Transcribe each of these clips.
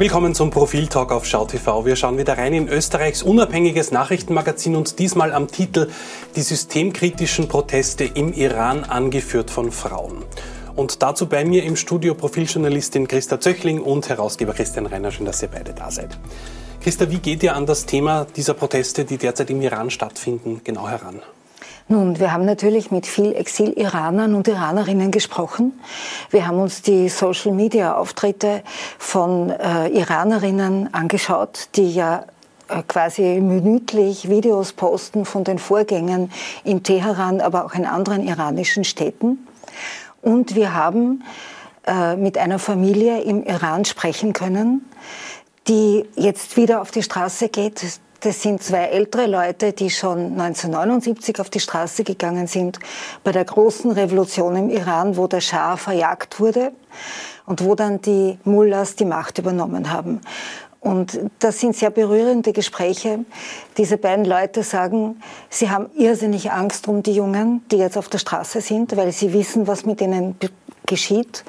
Willkommen zum Profiltalk auf SchauTV. Wir schauen wieder rein in Österreichs unabhängiges Nachrichtenmagazin und diesmal am Titel Die systemkritischen Proteste im Iran angeführt von Frauen. Und dazu bei mir im Studio Profiljournalistin Christa Zöchling und Herausgeber Christian Reiner. Schön, dass ihr beide da seid. Christa, wie geht ihr an das Thema dieser Proteste, die derzeit im Iran stattfinden, genau heran? Nun, wir haben natürlich mit viel Exil-Iranern und Iranerinnen gesprochen. Wir haben uns die Social-Media-Auftritte von äh, Iranerinnen angeschaut, die ja äh, quasi minütlich Videos posten von den Vorgängen in Teheran, aber auch in anderen iranischen Städten. Und wir haben äh, mit einer Familie im Iran sprechen können, die jetzt wieder auf die Straße geht. Das sind zwei ältere Leute, die schon 1979 auf die Straße gegangen sind, bei der großen Revolution im Iran, wo der Schah verjagt wurde und wo dann die Mullahs die Macht übernommen haben. Und das sind sehr berührende Gespräche. Diese beiden Leute sagen, sie haben irrsinnig Angst um die Jungen, die jetzt auf der Straße sind, weil sie wissen, was mit ihnen geschieht.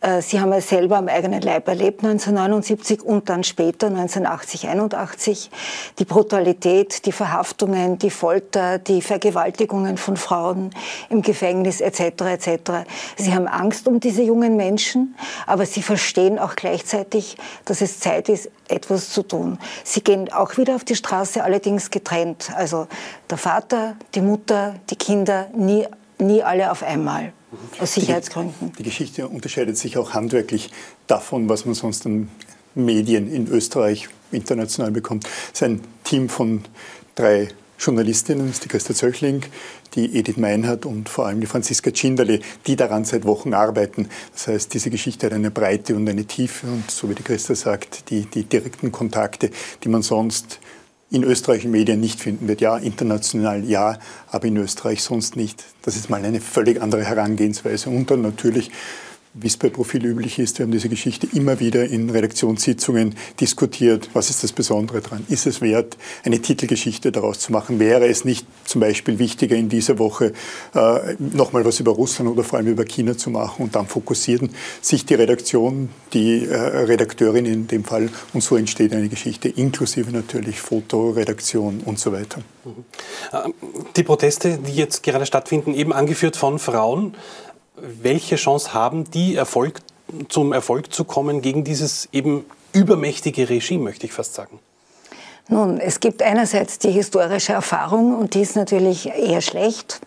Äh, Sie haben es selber am eigenen Leib erlebt, 1979 und dann später, 1980, 81. Die Brutalität, die Verhaftungen, die Folter, die Vergewaltigungen von Frauen im Gefängnis etc. etc. Sie haben Angst um diese jungen Menschen, aber sie verstehen auch gleichzeitig, dass es Zeit ist, etwas zu tun. Sie gehen auch wieder auf die Straße, allerdings getrennt. Also der Vater, die Mutter, die Kinder, nie, nie alle auf einmal. Aus Sicherheitsgründen. Die, die, Geschichte unterscheidet sich auch handwerklich davon, was man sonst an Medien in Österreich international bekommt. Es ist ein Team von drei Journalistinnen, die Christa Zöchling, die Edith Meinhardt und vor allem die Franziska Tschinderle, die daran seit Wochen arbeiten. Das heißt, diese Geschichte hat eine Breite und eine Tiefe und so wie die Christa sagt, die, die direkten Kontakte, die man sonst in österreichischen Medien nicht finden wird. Ja, international ja, aber in Österreich sonst nicht. Das ist mal eine völlig andere Herangehensweise. Und dann natürlich wie es bei Profil üblich ist, wir haben diese Geschichte immer wieder in Redaktionssitzungen diskutiert. Was ist das Besondere daran? Ist es wert, eine Titelgeschichte daraus zu machen? Wäre es nicht zum Beispiel wichtiger, in dieser Woche äh, nochmal was über Russland oder vor allem über China zu machen? Und dann fokussieren sich die Redaktion, die äh, Redakteurin in dem Fall. Und so entsteht eine Geschichte, inklusive natürlich Fotoredaktion und so weiter. Mhm. Äh, die Proteste, die jetzt gerade stattfinden, eben angeführt von Frauen, welche Chance haben die, Erfolg, zum Erfolg zu kommen gegen dieses eben übermächtige Regime, möchte ich fast sagen? Nun, es gibt einerseits die historische Erfahrung und die ist natürlich eher schlecht.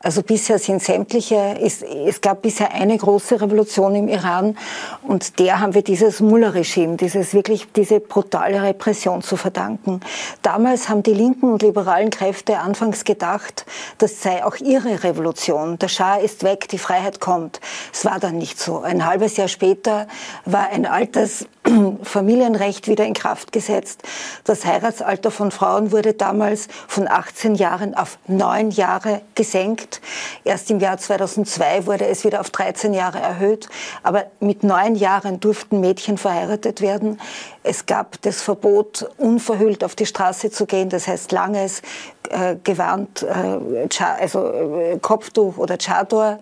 Also bisher sind sämtliche, es, es gab bisher eine große Revolution im Iran und der haben wir dieses Mullah-Regime, dieses wirklich, diese brutale Repression zu verdanken. Damals haben die linken und liberalen Kräfte anfangs gedacht, das sei auch ihre Revolution. Der Schah ist weg, die Freiheit kommt. Es war dann nicht so. Ein halbes Jahr später war ein altes Familienrecht wieder in Kraft gesetzt. Das Heiratsalter von Frauen wurde damals von 18 Jahren auf neun Jahre gesenkt erhöht. Erst im Jahr 2002 wurde es wieder auf 13 Jahre erhöht. Aber mit neun Jahren durften Mädchen verheiratet werden. Es gab das Verbot, unverhüllt auf die Straße zu gehen. Das heißt, langes äh, Gewand, äh, also äh, Kopftuch oder Chador.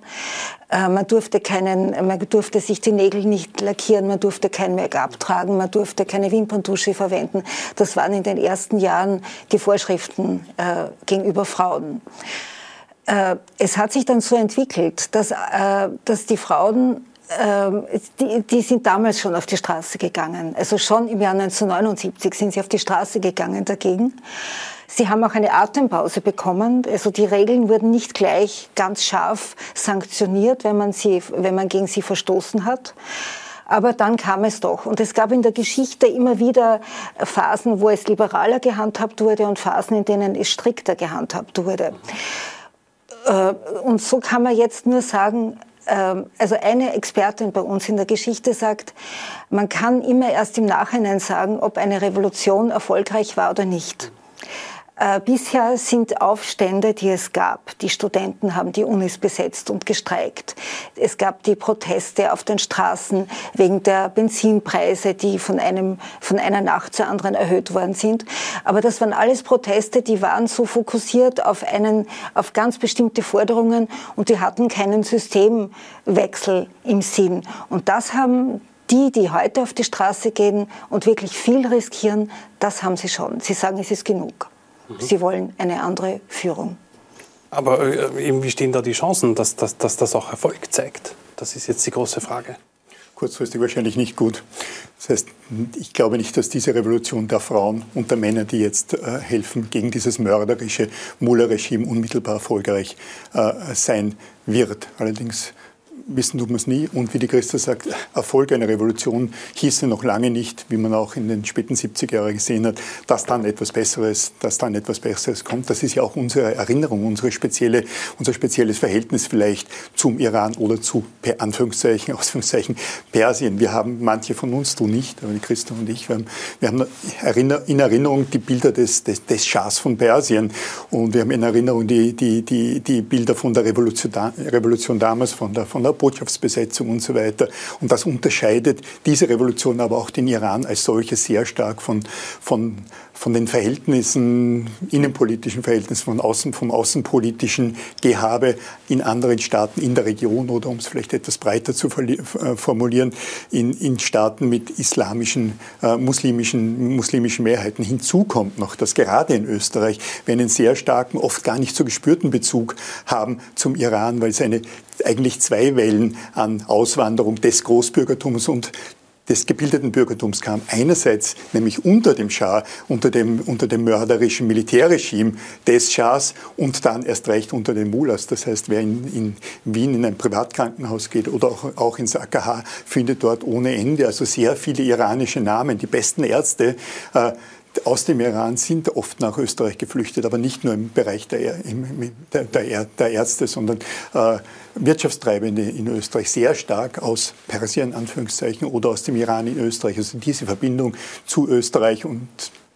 Äh, man durfte keinen, man durfte sich die Nägel nicht lackieren, man durfte kein Make-up tragen, man durfte keine Wimperntusche verwenden. Das waren in den ersten Jahren die Vorschriften äh, gegenüber Frauen. Äh, es hat sich dann so entwickelt, dass, äh, dass die Frauen ähm, die, die, sind damals schon auf die Straße gegangen. Also schon im Jahr 1979 sind sie auf die Straße gegangen dagegen. Sie haben auch eine Atempause bekommen. Also die Regeln wurden nicht gleich ganz scharf sanktioniert, wenn man, sie, wenn man gegen sie verstoßen hat. Aber dann kam es doch. Und es gab in der Geschichte immer wieder Phasen, wo es liberaler gehandhabt wurde und Phasen, in denen es strikter gehandhabt wurde. Äh, und so kann man jetzt nur sagen, ähm, also eine Expertin bei uns in der Geschichte sagt, man kann immer erst im Nachhinein sagen, ob eine Revolution erfolgreich war oder nicht. Äh, bisher sind Aufstände, die es gab. Die Studenten haben die Unis besetzt und gestreikt. Es gab die Proteste auf den Straßen wegen der Benzinpreise, die von, einem, von einer Nacht zur anderen erhöht worden sind. Aber das waren alles Proteste, die waren so fokussiert auf, einen, auf ganz bestimmte Forderungen und die hatten keinen Systemwechsel im Sinn. Und das haben die, die heute auf die Straße gehen und wirklich viel riskieren, das haben sie schon. Sie sagen, es ist genug. Mhm. Sie wollen eine andere Führung. Aber äh, wie stehen da die Chancen, dass, dass, dass das auch Erfolg zeigt? Das ist jetzt die große Frage kurzfristig wahrscheinlich nicht gut. Das heißt, ich glaube nicht, dass diese Revolution der Frauen und der Männer, die jetzt äh, helfen, gegen dieses mörderische Mullah-Regime unmittelbar erfolgreich äh, sein wird. Allerdings wissen tut man es nie. Und wie die Christa sagt, Erfolg einer Revolution hieße noch lange nicht, wie man auch in den späten 70er Jahren gesehen hat, dass dann etwas Besseres, dass dann etwas Besseres kommt. Das ist ja auch unsere Erinnerung, unsere spezielle, unser spezielles Verhältnis vielleicht zum Iran oder zu, per Anführungszeichen, Ausführungszeichen, Persien. Wir haben, manche von uns, du nicht, aber die Christa und ich, wir haben, wir haben in Erinnerung die Bilder des, des, des Schahs von Persien und wir haben in Erinnerung die, die, die, die Bilder von der Revolution, Revolution damals, von der, von der Botschaftsbesetzung und so weiter. Und das unterscheidet diese Revolution aber auch den Iran als solches sehr stark von, von, von den Verhältnissen, innenpolitischen Verhältnissen, von außen, vom außenpolitischen Gehabe in anderen Staaten in der Region oder um es vielleicht etwas breiter zu äh, formulieren, in, in Staaten mit islamischen, äh, muslimischen, muslimischen Mehrheiten. Hinzu kommt noch, dass gerade in Österreich wir einen sehr starken, oft gar nicht so gespürten Bezug haben zum Iran, weil es eine eigentlich zwei Wellen an Auswanderung des Großbürgertums und des gebildeten Bürgertums kam. Einerseits nämlich unter dem Schah, unter dem, unter dem mörderischen Militärregime des Schahs und dann erst recht unter den Mullahs. Das heißt, wer in, in Wien in ein Privatkrankenhaus geht oder auch, auch ins AKH, findet dort ohne Ende also sehr viele iranische Namen. Die besten Ärzte äh, aus dem Iran sind oft nach Österreich geflüchtet, aber nicht nur im Bereich der, im, der, der, der Ärzte, sondern äh, Wirtschaftstreibende in Österreich sehr stark aus Persien, Anführungszeichen, oder aus dem Iran in Österreich. Also diese Verbindung zu Österreich und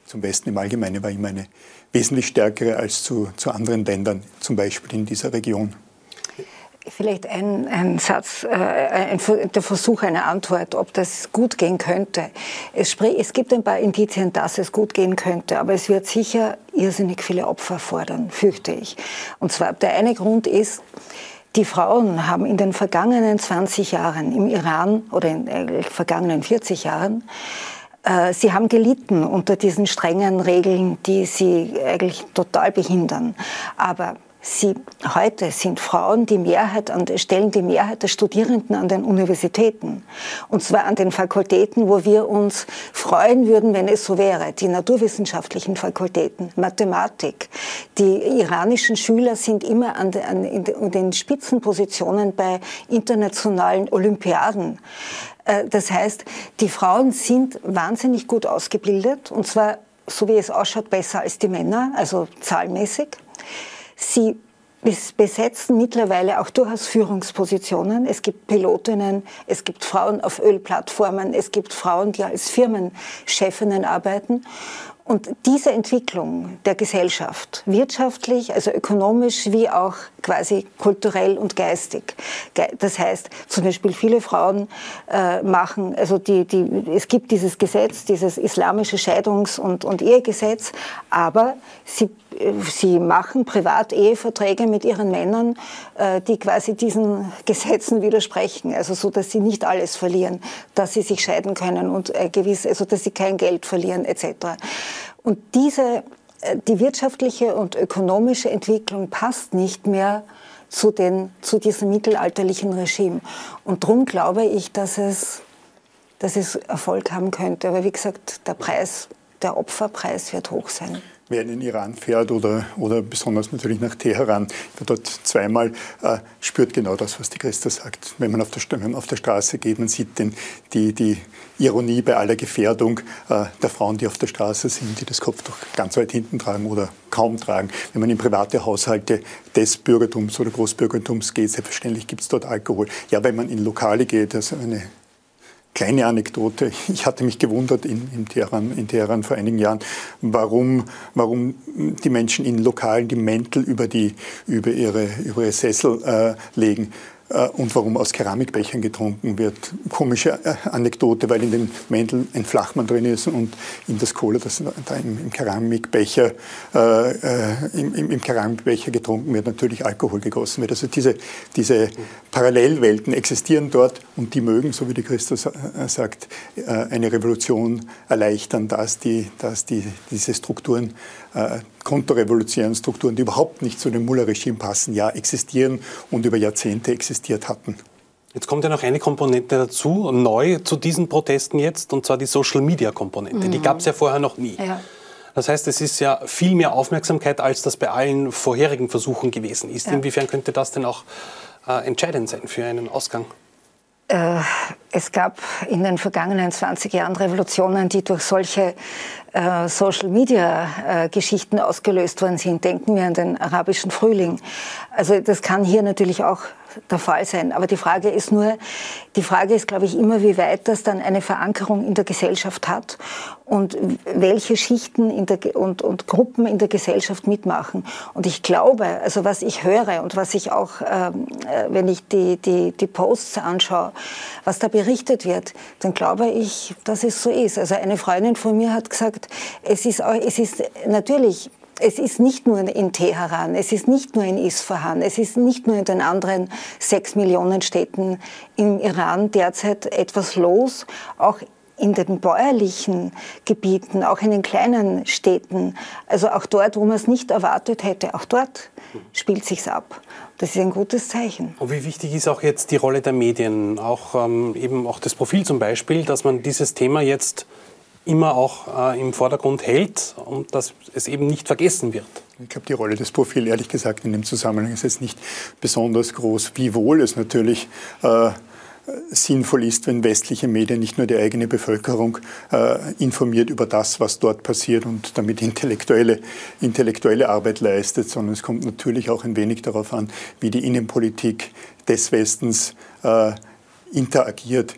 zum Westen im Allgemeinen war immer eine wesentlich stärkere als zu, zu anderen Ländern, zum Beispiel in dieser Region. Vielleicht ein, ein Satz, äh, ein, der Versuch einer Antwort, ob das gut gehen könnte. Es, es, gibt ein paar Indizien, dass es gut gehen könnte, aber es wird sicher irrsinnig viele Opfer fordern, fürchte ich. Und zwar der eine Grund ist, die Frauen haben in den vergangenen 20 Jahren im Iran oder in den vergangenen 40 Jahren äh, Sie haben gelitten unter diesen strengen Regeln, die sie eigentlich total behindern. Aber Sie, heute sind Frauen die Mehrheit an, stellen die Mehrheit der Studierenden an den Universitäten. Und zwar an den Fakultäten, wo wir uns freuen würden, wenn es so wäre. Die naturwissenschaftlichen Fakultäten, Mathematik. Die iranischen Schüler sind immer an, an in den Spitzenpositionen bei internationalen Olympiaden. Äh, das heißt, die Frauen sind wahnsinnig gut ausgebildet. Und zwar, so wie es ausschaut, besser als die Männer, also zahlmäßig. Sie besetzen mittlerweile auch durchaus Führungspositionen. Es gibt Pilotinnen, es gibt Frauen auf Ölplattformen, es gibt Frauen, die als Firmenchefinnen arbeiten. Und diese Entwicklung der Gesellschaft, wirtschaftlich, also ökonomisch wie auch quasi kulturell und geistig. Das heißt, zum Beispiel viele Frauen äh, machen, also die, die, es gibt dieses Gesetz, dieses islamische Scheidungs- und, und Ehegesetz, aber sie sie machen Privat-Eheverträge mit ihren Männern, äh, die quasi diesen Gesetzen widersprechen. Also so, dass sie nicht alles verlieren, dass sie sich scheiden können und äh, gewiss, also dass sie kein Geld verlieren etc. Und diese, äh, die wirtschaftliche und ökonomische Entwicklung passt nicht mehr zu, den, zu diesem mittelalterlichen Regime. Und darum glaube ich, dass es, dass es Erfolg haben könnte. Aber wie gesagt, der Preis, der Opferpreis wird hoch sein wer in den Iran fährt oder, oder besonders natürlich nach Teheran, wer dort zweimal äh, spürt genau das, was die Christa sagt. Wenn man auf der, man auf der Straße geht, man sieht den, die, die Ironie bei aller Gefährdung äh, der Frauen, die auf der Straße sind, die das Kopftuch ganz weit hinten tragen oder kaum tragen. Wenn man in private Haushalte des Bürgertums oder Großbürgertums geht, selbstverständlich gibt es dort Alkohol. Ja, wenn man in Lokale geht, also eine Kleine Anekdote. Ich hatte mich gewundert in, in, Teheran, in Teheran vor einigen Jahren, warum, warum die Menschen in Lokalen die Mäntel über, die, über, ihre, über ihre Sessel äh, legen. Äh, und warum aus Keramikbechern getrunken wird. Komische äh, Anekdote, weil in den Mänteln ein Flachmann drin ist und in das Cola, das da im, Keramikbecher, äh, äh, im, im, Keramikbecher getrunken wird, natürlich Alkohol gegossen wird. Also diese, diese Parallelwelten existieren dort und die mögen, so wie die Christus sagt, eine Revolution erleichtern, dass, die, dass die, diese Strukturen äh, konterrevolutionären Strukturen, die überhaupt nicht zu dem Mullah-Regime passen, ja existieren und über Jahrzehnte existiert hatten. Jetzt kommt ja noch eine Komponente dazu, neu zu diesen Protesten jetzt, und zwar die Social-Media-Komponente. Mhm. Die gab es ja vorher noch nie. Ja. Das heißt, es ist ja viel mehr Aufmerksamkeit, als das bei allen vorherigen Versuchen gewesen ist. Ja. Inwiefern könnte das denn auch äh, entscheidend sein für einen Ausgang? Äh, es gab in den vergangenen 20 Jahren Revolutionen, die durch solche äh, Social-Media-Geschichten äh, ausgelöst worden sind. Denken wir an den arabischen Frühling. Also das kann hier natürlich auch der Fall sein. Aber die Frage ist nur, die Frage ist, glaube ich, immer, wie weit das dann eine Verankerung in der Gesellschaft hat und welche Schichten in der, und, und Gruppen in der Gesellschaft mitmachen. Und ich glaube, also was ich höre und was ich auch, ähm, äh, wenn ich die, die, die Posts anschaue, was da berichtet wird, dann glaube ich, dass es so ist. Also eine Freundin von mir hat gesagt, es ist, es ist natürlich es ist nicht nur in Teheran, es ist nicht nur in Isfahan, es ist nicht nur in den anderen sechs Millionen Städten im Iran derzeit etwas los, auch in den bäuerlichen Gebieten, auch in den kleinen Städten, also auch dort, wo man es nicht erwartet hätte, auch dort spielt sich's ab. Das ist ein gutes Zeichen. Und wie wichtig ist auch jetzt die Rolle der Medien, auch ähm, eben auch das Profil zum Beispiel, dass man dieses Thema jetzt immer auch äh, im Vordergrund hält und dass es eben nicht vergessen wird. Ich glaube, die Rolle des Profils, ehrlich gesagt, in dem Zusammenhang ist jetzt nicht besonders groß, wiewohl es natürlich äh, sinnvoll ist, wenn westliche Medien nicht nur die eigene Bevölkerung äh, informiert über das, was dort passiert und damit intellektuelle, intellektuelle Arbeit leistet, sondern es kommt natürlich auch ein wenig darauf an, wie die Innenpolitik des Westens äh, interagiert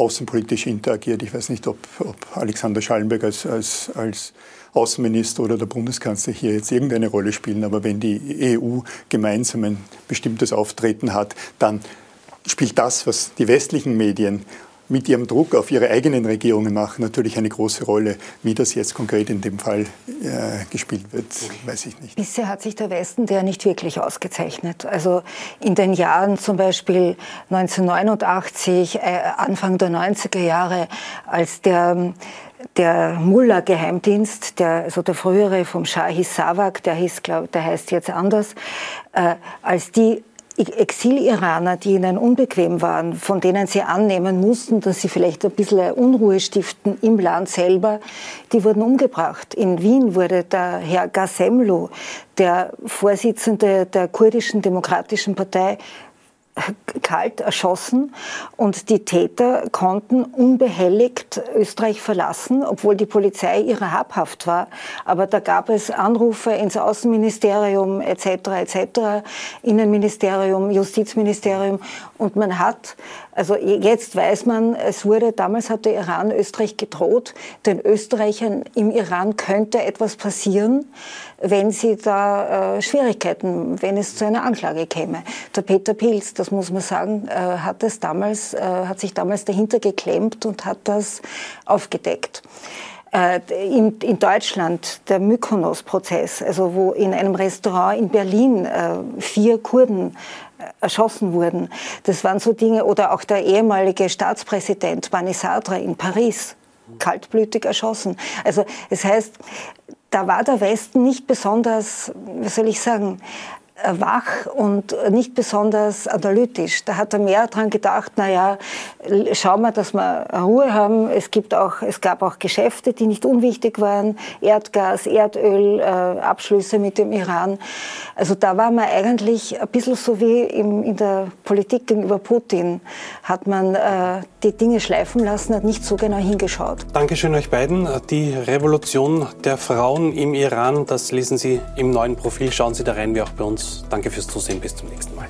außenpolitisch interagiert. Ich weiß nicht, ob, ob Alexander Schallenberg als, als, als Außenminister oder der Bundeskanzler hier jetzt irgendeine Rolle spielen, aber wenn die EU gemeinsam ein bestimmtes Auftreten hat, dann spielt das, was die westlichen Medien mit ihrem Druck auf ihre eigenen Regierungen machen, natürlich eine große Rolle. Wie das jetzt konkret in dem Fall äh, gespielt wird, weiß ich nicht. Bisher hat sich der Westen der nicht wirklich ausgezeichnet. Also in den Jahren zum Beispiel 1989, äh, Anfang der 90er Jahre, als der der Mullah-Geheimdienst, der, also der frühere vom Shah hieß Savak, der, hieß, glaub, der heißt jetzt anders, äh, als die Exil-Iraner, die ihnen unbequem waren, von denen sie annehmen mussten, dass sie vielleicht ein bisschen Unruhe stiften im Land selber, die wurden umgebracht. In Wien wurde der Herr Gasemlu, der Vorsitzende der kurdischen Demokratischen Partei, kalt erschossen und die Täter konnten unbehelligt Österreich verlassen, obwohl die Polizei ihrer habhaft war. Aber da gab es Anrufe ins Außenministerium etc. etc., Innenministerium, Justizministerium und man hat also jetzt weiß man, es wurde, damals hat der Iran Österreich gedroht, den Österreichern im Iran könnte etwas passieren, wenn sie da äh, Schwierigkeiten, wenn es zu einer Anklage käme. Der Peter Pilz, das muss man sagen, äh, hat es damals, äh, hat sich damals dahinter geklemmt und hat das aufgedeckt. Äh, in, Deutschland der Mykonos-Prozess, also wo in einem Restaurant in Berlin äh, vier Kurden erschossen wurden. Das waren so Dinge, oder auch der ehemalige Staatspräsident Bani Sadra in Paris, kaltblütig erschossen. Also es heißt, da war der Westen nicht besonders, wie soll ich sagen, wach und nicht besonders analytisch. Da hat er mehr daran gedacht, naja, schauen wir, dass wir Ruhe haben. Es, gibt auch, es gab auch Geschäfte, die nicht unwichtig waren. Erdgas, Erdöl, äh, Abschlüsse mit dem Iran. Also da war man eigentlich ein bisschen so wie im, in der Politik gegenüber Putin. Hat man äh, die Dinge schleifen lassen, hat nicht so genau hingeschaut. Dankeschön euch beiden. Die Revolution der Frauen im Iran, das lesen Sie im neuen Profil. Schauen Sie da rein, wie auch bei uns. Danke fürs Zusehen. Bis zum nächsten Mal.